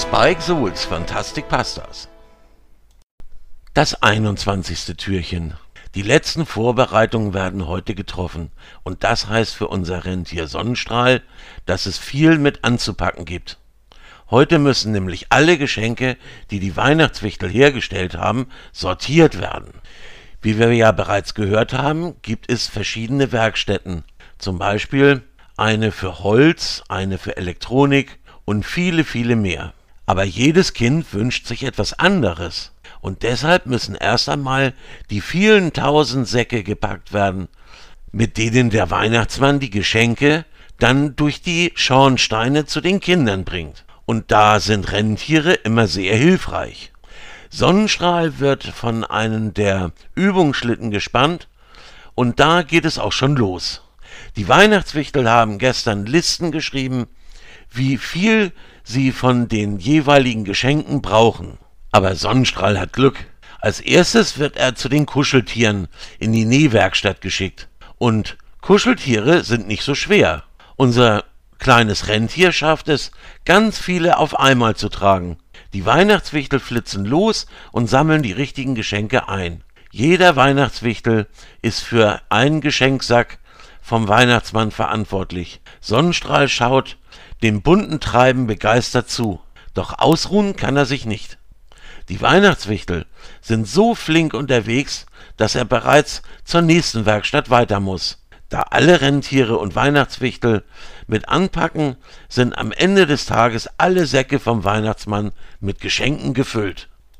Spike Souls Fantastic Pastas. Das 21. Türchen. Die letzten Vorbereitungen werden heute getroffen und das heißt für unser Rentier Sonnenstrahl, dass es viel mit anzupacken gibt. Heute müssen nämlich alle Geschenke, die die Weihnachtswichtel hergestellt haben, sortiert werden. Wie wir ja bereits gehört haben, gibt es verschiedene Werkstätten, zum Beispiel eine für Holz, eine für Elektronik und viele, viele mehr. Aber jedes Kind wünscht sich etwas anderes. Und deshalb müssen erst einmal die vielen tausend Säcke gepackt werden, mit denen der Weihnachtsmann die Geschenke dann durch die Schornsteine zu den Kindern bringt. Und da sind Renntiere immer sehr hilfreich. Sonnenstrahl wird von einem der Übungsschlitten gespannt und da geht es auch schon los. Die Weihnachtswichtel haben gestern Listen geschrieben, wie viel sie von den jeweiligen Geschenken brauchen. Aber Sonnenstrahl hat Glück. Als erstes wird er zu den Kuscheltieren in die Nähwerkstatt geschickt. Und Kuscheltiere sind nicht so schwer. Unser kleines Rentier schafft es, ganz viele auf einmal zu tragen. Die Weihnachtswichtel flitzen los und sammeln die richtigen Geschenke ein. Jeder Weihnachtswichtel ist für einen Geschenksack vom Weihnachtsmann verantwortlich. Sonnenstrahl schaut dem bunten Treiben begeistert zu. Doch ausruhen kann er sich nicht. Die Weihnachtswichtel sind so flink unterwegs, dass er bereits zur nächsten Werkstatt weiter muss. Da alle Rentiere und Weihnachtswichtel mit anpacken, sind am Ende des Tages alle Säcke vom Weihnachtsmann mit Geschenken gefüllt.